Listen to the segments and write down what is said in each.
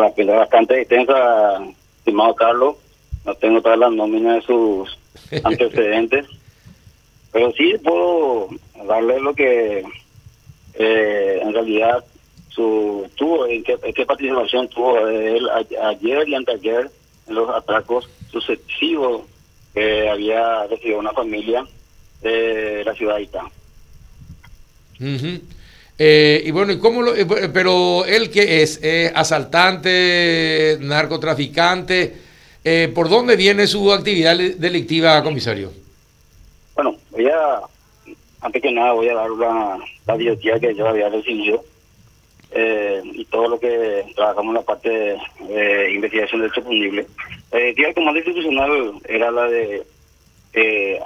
la pelea bastante extensa, estimado Carlos. No tengo todas las nóminas de sus antecedentes. Pero sí puedo darle lo que eh, en realidad su tuvo, en qué, qué participación tuvo él ayer y anteayer en los atracos sucesivos que había recibido una familia de la ciudad de Itá. Eh, y bueno, ¿y cómo lo, eh, pero él que es asaltante, narcotraficante, eh, ¿por dónde viene su actividad delictiva, comisario? Bueno, voy a, antes que nada voy a dar la biología que yo había recibido y todo lo que trabajamos en la parte de investigación del punible. Eh, el comando institucional era la de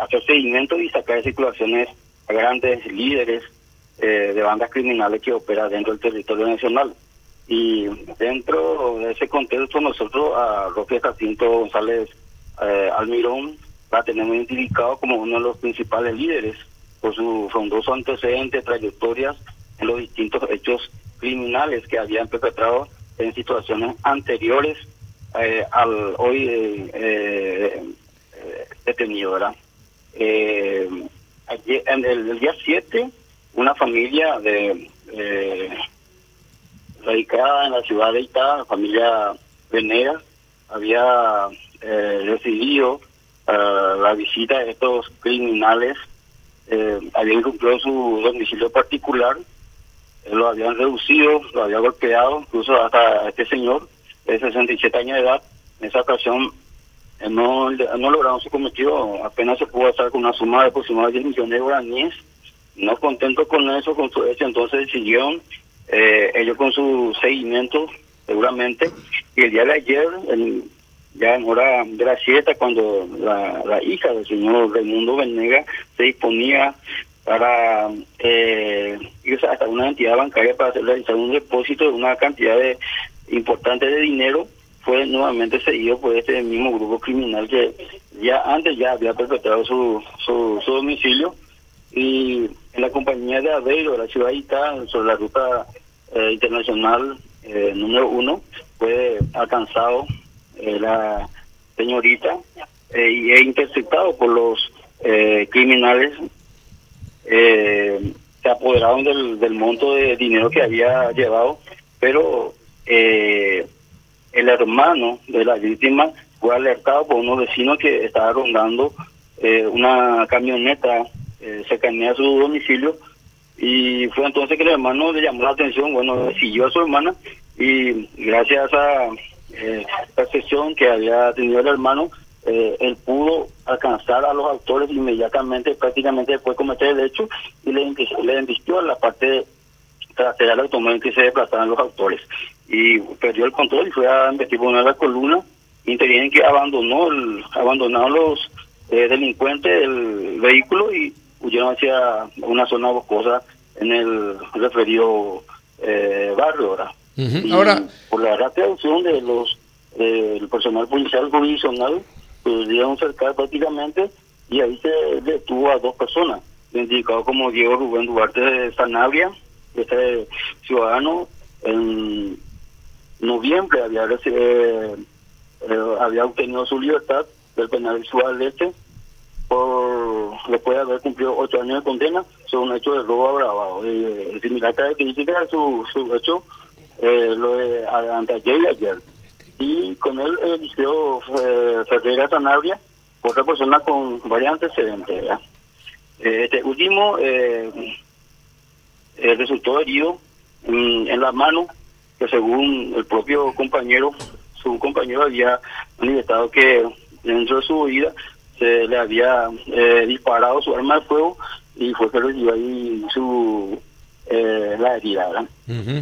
hacer seguimiento y sacar circulaciones a grandes líderes eh, de bandas criminales que opera dentro del territorio nacional. Y dentro de ese contexto nosotros a Roque Jacinto González eh, Almirón la tenemos identificado como uno de los principales líderes por su frondoso antecedente, trayectorias en los distintos hechos criminales que habían perpetrado en situaciones anteriores eh, al hoy eh, detenido, ¿verdad? Ayer, en el, el día 7 una familia de eh, radicada en la ciudad de Itá, familia Venera, había eh, recibido eh, la visita de estos criminales, eh, habían cumplido su domicilio particular, lo habían reducido, lo habían golpeado, incluso hasta este señor de 67 años de edad, en esa ocasión no, no lograron su cometido, apenas se pudo hacer con una suma de aproximadamente 10 millones de guaraníes, no contento con eso, con su hecho, entonces siguieron eh, ellos con su seguimiento, seguramente, y el día de ayer, ya en hora de la siesta, cuando la, hija del señor Raimundo Venega se disponía para eh, irse hasta una entidad bancaria para realizar un depósito de una cantidad de importante de dinero, fue nuevamente seguido por este mismo grupo criminal que ya antes ya había perpetrado su, su, su domicilio y en la compañía de Aveiro, la ciudad sobre la ruta eh, internacional eh, número uno, fue alcanzado eh, la señorita y es interceptado por los criminales se apoderaron del, del monto de dinero que había llevado, pero el hermano de la víctima fue alertado por unos vecinos que estaba rondando una camioneta eh, cercanía a su domicilio. Y fue entonces que el hermano le llamó la atención, bueno, siguió a su hermana y gracias a eh, percepción que había tenido el hermano, eh, él pudo alcanzar a los autores inmediatamente, prácticamente después de cometer el hecho y le, le embistió a la parte trasera del automóvil que se desplazaban los autores. Y perdió el control y fue a investigar una de las columnas intervienen que abandonó el, abandonaron los eh, delincuentes el vehículo y huyeron hacia una zona boscosa en el referido eh, barrio. ¿verdad? Ahora, por la rápida acción de los el personal policial jurisdiccional, pudieron cercar prácticamente y ahí se detuvo a dos personas, identificados como Diego Rubén Duarte de Sanabria, este ciudadano en noviembre había eh, había obtenido su libertad del penal visual este por después de haber cumplido ocho años de condena son un hecho de robo agravado. Eh, similar característica su, su hecho eh, lo de anteayer y ayer. Y con él el liceo eh, Ferreira Sanabria, otra persona con varias antecedentes. Eh, este último eh, eh, resultó herido en, en la mano, que según el propio compañero, su compañero había manifestado que dentro de su vida se le había eh, disparado su arma de fuego y fue que recibió ahí su eh, la herida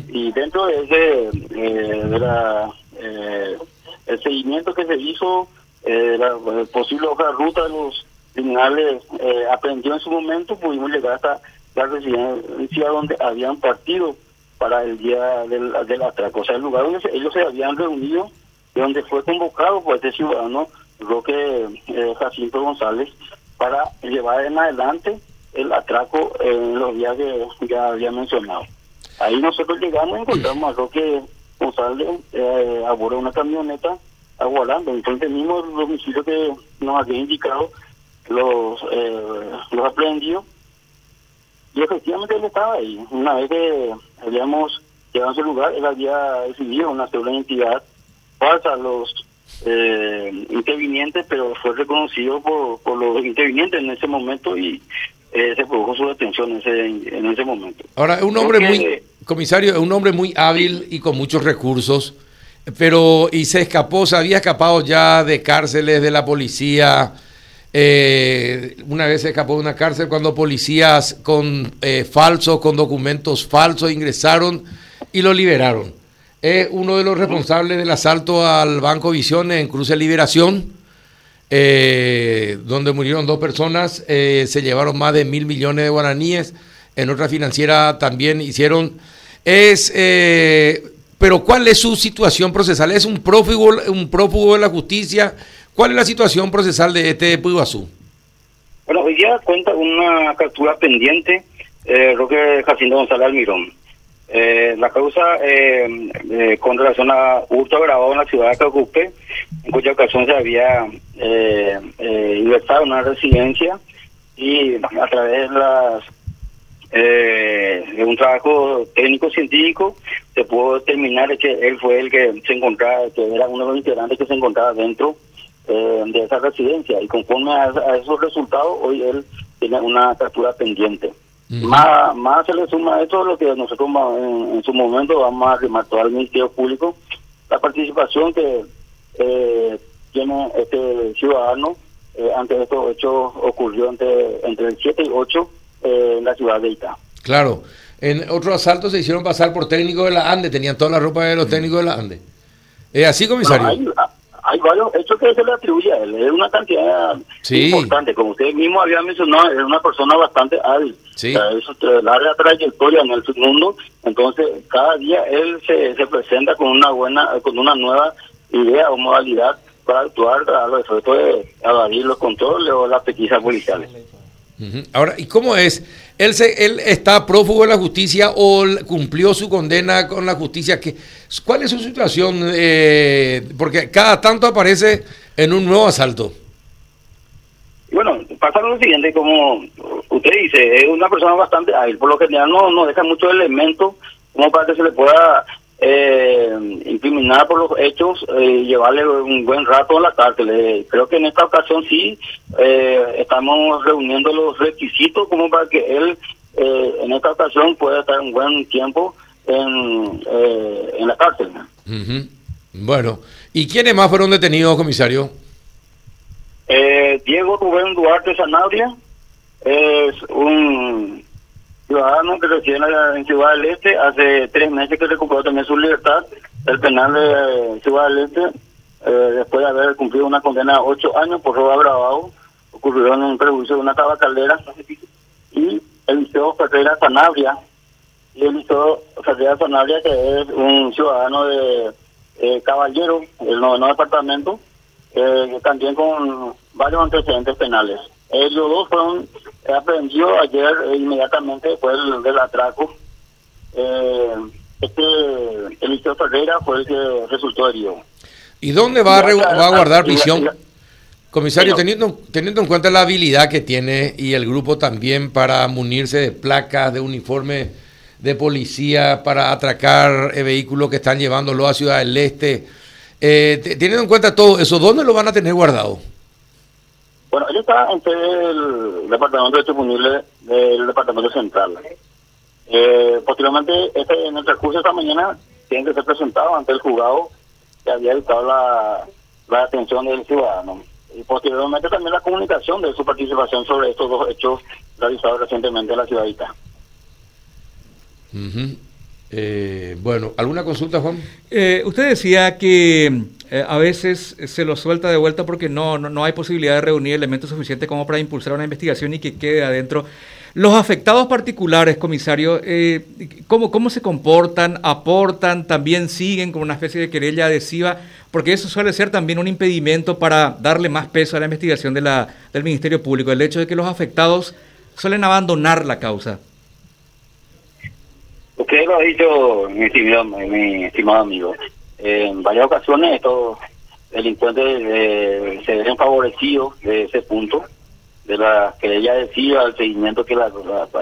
y dentro de ese eh, de la eh, el seguimiento que se hizo eh, la posible hoja de ruta de los criminales eh, aprendió en su momento pudimos llegar hasta la residencia donde habían partido para el día del, del atraco. O sea el lugar donde ellos se habían reunido de donde fue convocado por este ciudadano Roque eh, Jacinto González para llevar en adelante el atraco en los días que ya había mencionado. Ahí nosotros llegamos y encontramos a Roque responsable eh, a bordo de una camioneta aguardando. Entonces mismo el domicilio que nos había indicado los, eh, los aprendió y efectivamente él estaba ahí. Una vez que habíamos llegado a ese lugar, él había decidido una de identidad falsa a los eh, intervinientes, pero fue reconocido por, por los intervinientes en ese momento y eh, se produjo su detención en ese, en ese momento. Ahora, es un hombre muy, comisario, es un hombre muy hábil y con muchos recursos, pero y se escapó, se había escapado ya de cárceles de la policía. Eh, una vez se escapó de una cárcel cuando policías con eh, falsos, con documentos falsos ingresaron y lo liberaron. Es uno de los responsables del asalto al Banco Visiones en Cruce Liberación eh, donde murieron dos personas, eh, se llevaron más de mil millones de guaraníes, en otra financiera también hicieron, es, eh, pero ¿cuál es su situación procesal? ¿Es un prófugo, un prófugo de la justicia? ¿Cuál es la situación procesal de este Puiguazú? Bueno, hoy día cuenta una captura pendiente, eh, Roque Jacinto González Almirón. Eh, la causa eh, eh, con relación a hurto grabado en la ciudad de Cacupe, en cuya ocasión se había eh, eh, en una residencia y a través de las eh, de un trabajo técnico científico se pudo determinar que él fue el que se encontraba, que era uno de los integrantes que se encontraba dentro eh, de esa residencia y conforme a, a esos resultados hoy él tiene una captura pendiente. Más, más se le suma a esto lo que nosotros en, en, su momento vamos a todo al Ministerio Público, la participación que eh, tiene este ciudadano eh, ante estos hechos ocurrió entre, entre el 7 y 8 eh, en la ciudad de Ita. Claro, en otro asalto se hicieron pasar por técnicos de la ANDE, tenían toda la ropa de los técnicos de la ANDE. ¿Es así, comisario? No, hay, hay varios hechos que se le atribuye a él. Es una cantidad Sí. importante. Como usted mismo había mencionado, es una persona bastante hábil. Sí. O sea, es larga trayectoria en el mundo. Entonces, cada día él se, se presenta con una buena, con una nueva idea o modalidad para actuar a los efectos de evadir los controles o las pesquisas policiales. Ahora, ¿y cómo es? ¿Él, se, ¿Él está prófugo de la justicia o cumplió su condena con la justicia? ¿Qué, ¿Cuál es su situación? Eh, porque cada tanto aparece en un nuevo asalto. Bueno, pasa lo siguiente, como usted dice, es una persona bastante hábil, por lo general no, no deja muchos elementos como para que se le pueda eh, incriminar por los hechos eh, y llevarle un buen rato en la cárcel. Eh, creo que en esta ocasión sí eh, estamos reuniendo los requisitos como para que él eh, en esta ocasión pueda estar un buen tiempo en, eh, en la cárcel. Ujú. Bueno, ¿y quiénes más fueron detenidos, comisario? Eh, Diego Rubén Duarte Sanabria es un ciudadano que reside en Ciudad del Este. Hace tres meses que recuperó también su libertad del penal de Ciudad del Este, eh, después de haber cumplido una condena de ocho años por robo agravado. Ocurrió en un prejuicio de una tabacalera. Y Eliseo Ferreira Sanabria, y Eliseo Ferreira Sanabria, que es un ciudadano de eh, Caballero, el noveno departamento, eh, también con varios antecedentes penales. Ellos dos fueron aprendidos ayer eh, inmediatamente después del, del atraco. Eh, este Eliseo Ferreira fue el que resultó herido. ¿Y dónde va a, re- va a guardar prisión? Comisario, teniendo, teniendo en cuenta la habilidad que tiene y el grupo también para munirse de placas, de uniforme de policía, para atracar eh, vehículos que están llevándolo a Ciudad del Este, eh, te- teniendo en cuenta todo eso, ¿dónde lo van a tener guardado? Bueno, él está ante el Departamento de Disponible del Departamento Central. Eh, posteriormente, este, en el transcurso de esta mañana, tiene que ser presentado ante el juzgado que había dictado la, la atención del ciudadano. Y posteriormente también la comunicación de su participación sobre estos dos hechos realizados recientemente en la ciudadita. Ujú. Eh, bueno, ¿alguna consulta, Juan? Eh, usted decía que eh, a veces se lo suelta de vuelta porque no, no, no hay posibilidad de reunir elementos suficientes como para impulsar una investigación y que quede adentro. Los afectados particulares, comisario, eh, ¿cómo, ¿cómo se comportan? ¿Aportan? ¿También siguen como una especie de querella adhesiva? Porque eso suele ser también un impedimento para darle más peso a la investigación de la, del Ministerio Público, el hecho de que los afectados suelen abandonar la causa. Usted lo ha dicho, estimado, mi estimado amigo. En varias ocasiones estos delincuentes eh, se ven favorecidos de ese punto, de la que ella decía, el seguimiento que la,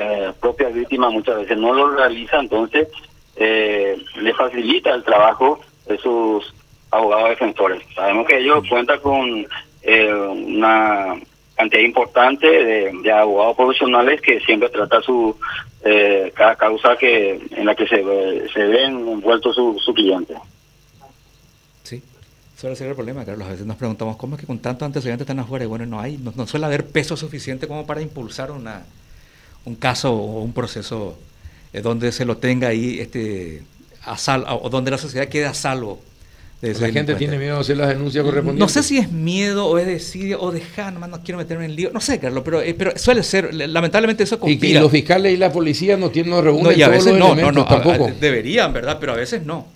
eh, propia víctima muchas veces no lo realiza, entonces eh, le facilita el trabajo de sus abogados defensores. Sabemos que ellos cuentan con eh, una cantidad importante de, abogados profesionales que siempre trata su eh, cada causa que en la que se, se ven envueltos su, su cliente. Suele ser el problema, Carlos. A veces nos preguntamos cómo es que con tantos antecedentes están afuera y bueno, no hay, no, suele haber peso suficiente como para impulsar una, un caso o un proceso eh, donde se lo tenga ahí este, a sal, o donde la sociedad quede a salvo la gente tiene miedo a hacer las denuncias correspondientes. No sé si es miedo o es decir, o dejar, nomás no quiero meterme en lío. No sé, Carlos, pero, eh, pero suele ser, lamentablemente eso conspira. Y, los fiscales y la policía no, tienen, no reúnen no, a veces no, no, no, tampoco. deberían, ¿verdad? Pero a veces no.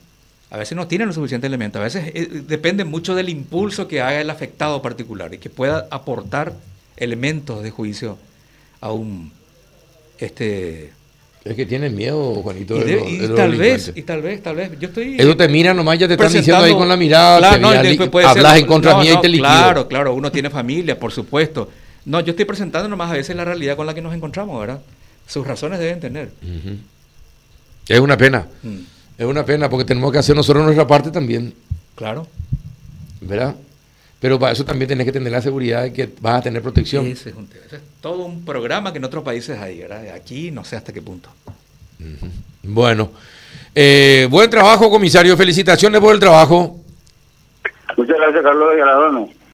A veces no tienen los suficientes elementos. A veces eh, depende mucho del impulso que haga el afectado particular y que pueda aportar elementos de juicio a un este es que tienen miedo, Juanito. Y, tal vez, y tal vez, tal vez. Yo estoy. Eso te mira nomás, ya te están diciendo ahí con la mirada. Claro, hablas en contra mía y te Claro, claro, uno tiene familia, por supuesto. No, yo estoy presentando nomás a veces la realidad con la que nos encontramos, ¿verdad? Sus razones deben tener. Es una pena. Mm. Es una pena porque tenemos que hacer nosotros nuestra parte también. Claro. ¿Verdad? Pero para eso también tenés que tener la seguridad de que vas a tener protección. Ese es, todo un programa que en otros países hay, ¿verdad? Aquí no sé hasta qué punto. Bueno, eh, buen trabajo, comisario. Felicitaciones por el trabajo. Muchas gracias, Carlos de